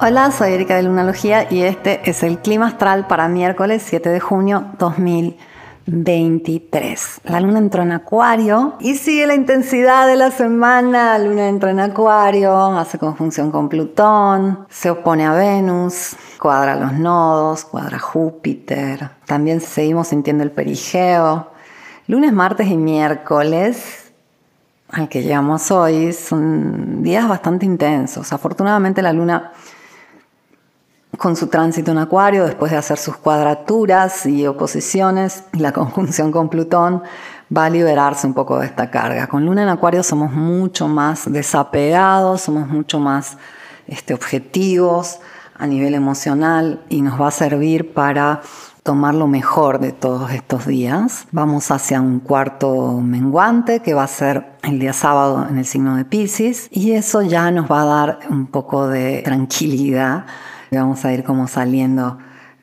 Hola, soy Erika de Lunalogía y este es el clima astral para miércoles 7 de junio 2023. La luna entró en Acuario y sigue la intensidad de la semana. La luna entra en Acuario, hace conjunción con Plutón, se opone a Venus, cuadra los nodos, cuadra Júpiter. También seguimos sintiendo el perigeo. Lunes, martes y miércoles al que llegamos hoy son días bastante intensos. Afortunadamente la luna con su tránsito en Acuario, después de hacer sus cuadraturas y oposiciones, la conjunción con Plutón va a liberarse un poco de esta carga. Con Luna en Acuario somos mucho más desapegados, somos mucho más este, objetivos a nivel emocional y nos va a servir para tomar lo mejor de todos estos días. Vamos hacia un cuarto menguante que va a ser el día sábado en el signo de Pisces y eso ya nos va a dar un poco de tranquilidad vamos a ir como saliendo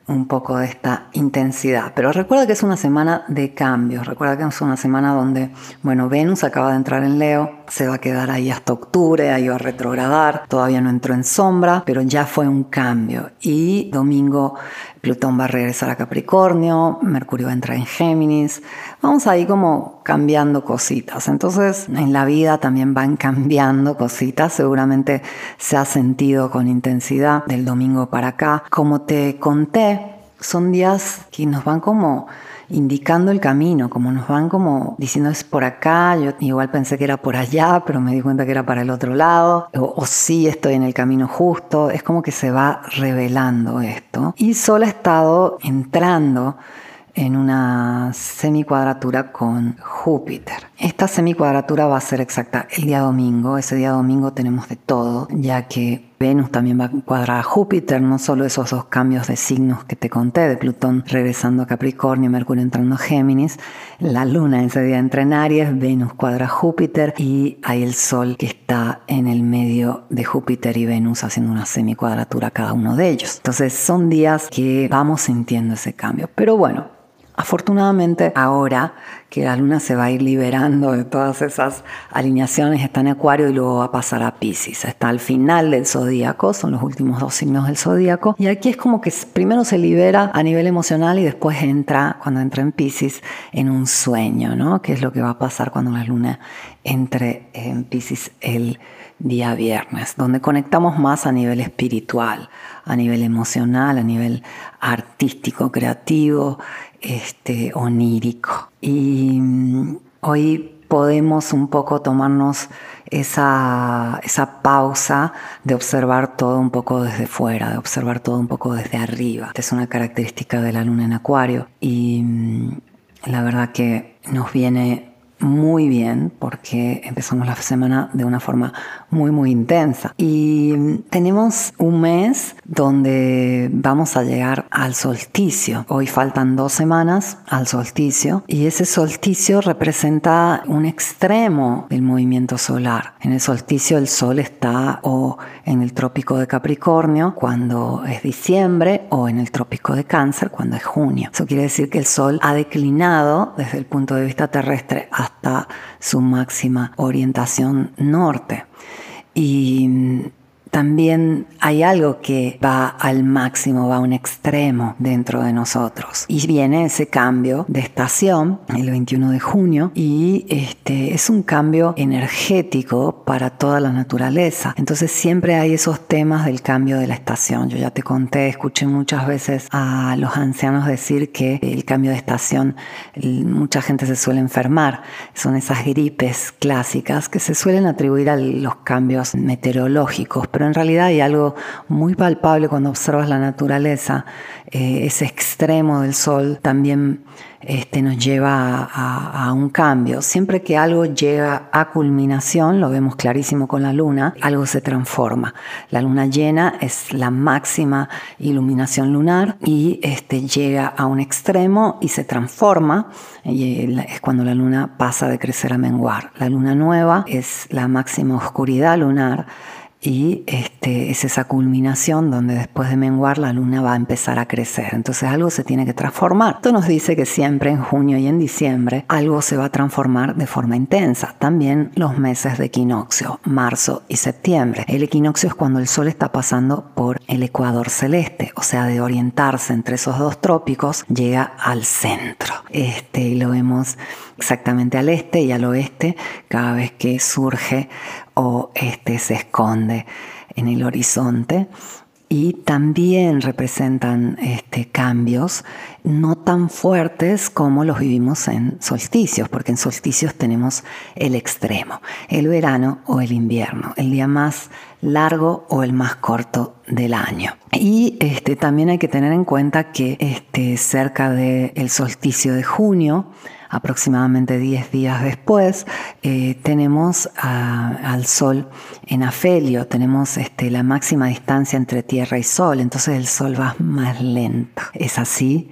un poco de esta intensidad. Pero recuerda que es una semana de cambios, recuerda que es una semana donde, bueno, Venus acaba de entrar en Leo, se va a quedar ahí hasta octubre, ahí va a retrogradar, todavía no entró en sombra, pero ya fue un cambio. Y domingo Plutón va a regresar a Capricornio, Mercurio va a entrar en Géminis, vamos ahí como cambiando cositas. Entonces en la vida también van cambiando cositas, seguramente se ha sentido con intensidad del domingo para acá. Como te conté, son días que nos van como indicando el camino, como nos van como diciendo es por acá, yo igual pensé que era por allá, pero me di cuenta que era para el otro lado, o, sí estoy en el camino justo, es como que se va revelando esto. Y Sol ha estado entrando en una semicuadratura con Júpiter. Esta semicuadratura va a ser exacta el día domingo. Ese día domingo tenemos de todo, ya que Venus también va a cuadrar a Júpiter, no solo esos dos cambios de signos que te conté, de Plutón regresando a Capricornio, Mercurio entrando a Géminis, la Luna ese día entra en Aries, Venus cuadra a Júpiter y hay el Sol que está en el medio de Júpiter y Venus haciendo una semicuadratura cada uno de ellos. Entonces son días que vamos sintiendo ese cambio. Pero bueno, Afortunadamente ahora que la luna se va a ir liberando de todas esas alineaciones, está en Acuario y luego va a pasar a Pisces. Está al final del zodíaco, son los últimos dos signos del zodíaco. Y aquí es como que primero se libera a nivel emocional y después entra, cuando entra en Pisces, en un sueño, ¿no? Que es lo que va a pasar cuando la luna entre en Pisces el día viernes, donde conectamos más a nivel espiritual, a nivel emocional, a nivel artístico, creativo, este, onírico. Y mm, hoy podemos un poco tomarnos esa, esa, pausa de observar todo un poco desde fuera, de observar todo un poco desde arriba. Es una característica de la luna en acuario y mm, la verdad que nos viene muy bien porque empezamos la semana de una forma muy muy intensa y tenemos un mes donde vamos a llegar al solsticio. Hoy faltan dos semanas al solsticio y ese solsticio representa un extremo del movimiento solar. En el solsticio el sol está o en el trópico de Capricornio cuando es diciembre o en el trópico de Cáncer cuando es junio. Eso quiere decir que el sol ha declinado desde el punto de vista terrestre hasta hasta su máxima orientación norte. Y también hay algo que va al máximo, va a un extremo dentro de nosotros. Y viene ese cambio de estación el 21 de junio y este es un cambio energético para toda la naturaleza. Entonces siempre hay esos temas del cambio de la estación. Yo ya te conté, escuché muchas veces a los ancianos decir que el cambio de estación, mucha gente se suele enfermar. Son esas gripes clásicas que se suelen atribuir a los cambios meteorológicos pero en realidad hay algo muy palpable cuando observas la naturaleza, eh, ese extremo del sol también este, nos lleva a, un cambio. Siempre que algo llega a culminación, lo vemos clarísimo con la luna, algo se transforma. La luna llena es la máxima iluminación lunar y este, llega a un extremo y se transforma. Y es cuando la luna pasa de crecer a menguar. La luna nueva es la máxima oscuridad lunar y este, es esa culminación donde después de menguar la luna va a empezar a crecer. Entonces algo se tiene que transformar. Esto nos dice que siempre en junio y en diciembre algo se va a transformar de forma intensa. También los meses de equinoccio, marzo y septiembre. El equinoccio es cuando el sol está pasando por el ecuador celeste, o sea, de orientarse entre esos dos trópicos llega al centro. Este, y lo vemos exactamente al este y al oeste cada vez que surge o este, se esconde en el horizonte y también representan este, cambios no tan fuertes como los vivimos en solsticios, porque en solsticios tenemos el extremo, el verano o el invierno, el día más largo o el más corto del año. Y este, también hay que tener en cuenta que este, cerca del solsticio de junio, aproximadamente 10 días después, eh, tenemos al Sol en afelio, tenemos este, la máxima distancia entre Tierra y Sol, entonces el Sol va más lento. Es así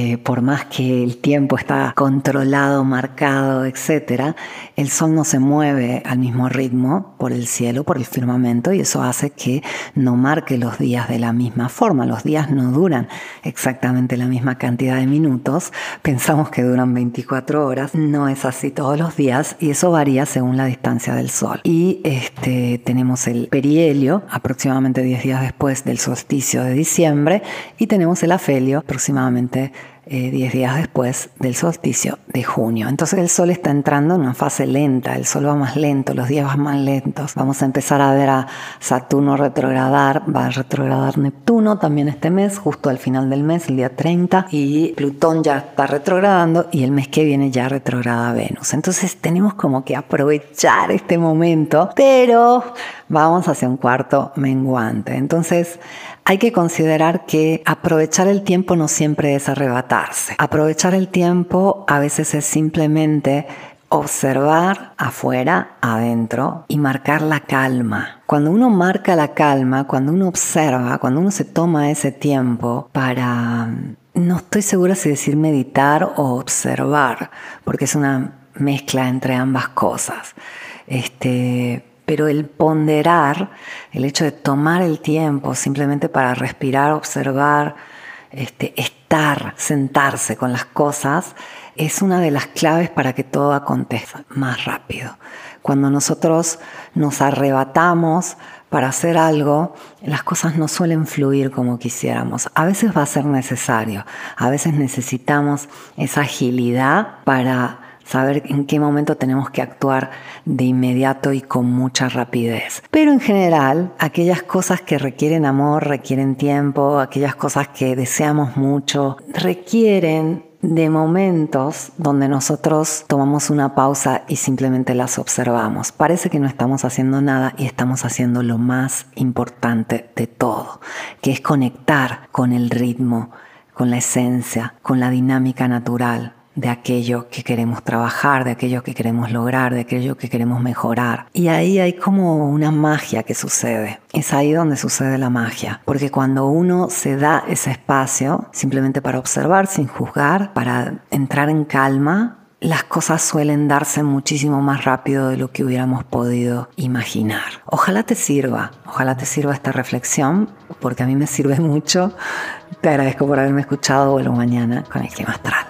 eh, por más que el tiempo está controlado, marcado, etc., el sol no se mueve al mismo ritmo por el cielo, por el firmamento, y eso hace que no marque los días de la misma forma. Los días no duran exactamente la misma cantidad de minutos. Pensamos que duran 24 horas. No es así todos los días y eso varía según la distancia del sol. Y este, tenemos el perihelio, aproximadamente 10 días después del solsticio de diciembre, y tenemos el afelio, aproximadamente 10 eh, días después del solsticio de junio. Entonces el Sol está entrando en una fase lenta, el Sol va más lento, los días van más lentos. Vamos a empezar a ver a Saturno retrogradar, va a retrogradar Neptuno también este mes, justo al final del mes, el día 30, y Plutón ya está retrogradando y el mes que viene ya retrograda Venus. Entonces tenemos como que aprovechar este momento, pero vamos hacia un cuarto menguante. Entonces hay que considerar que aprovechar el tiempo no siempre es arrebatarse. Aprovechar el tiempo a veces es simplemente observar afuera, adentro y marcar la calma. Cuando uno marca la calma, cuando uno observa, cuando uno se toma ese tiempo para, no estoy segura si decir meditar o observar, porque es una mezcla entre ambas cosas. Este, pero el ponderar, el hecho de tomar el tiempo simplemente para respirar, observar, este, estar, sentarse con las cosas, es una de las claves para que todo acontezca más rápido. Cuando nosotros nos arrebatamos para hacer algo, las cosas no suelen fluir como quisiéramos. A veces va a ser necesario, a veces necesitamos esa agilidad para saber en qué momento tenemos que actuar de inmediato y con mucha rapidez. Pero en general, aquellas cosas que requieren amor, requieren tiempo, aquellas cosas que deseamos mucho, requieren de momentos donde nosotros tomamos una pausa y simplemente las observamos. Parece que no estamos haciendo nada y estamos haciendo lo más importante de todo, que es conectar con el ritmo, con la esencia, con la dinámica natural, de aquello que queremos trabajar, de aquello que queremos lograr, de aquello que queremos mejorar. Y ahí hay como una magia que sucede. Es ahí donde sucede la magia. Porque cuando uno se da ese espacio simplemente para observar sin juzgar, para entrar en calma, las cosas suelen darse muchísimo más rápido de lo que hubiéramos podido imaginar. Ojalá te sirva, ojalá te sirva esta reflexión, porque a mí me sirve mucho. Te agradezco por haberme escuchado. Vuelvo mañana con el clima astral.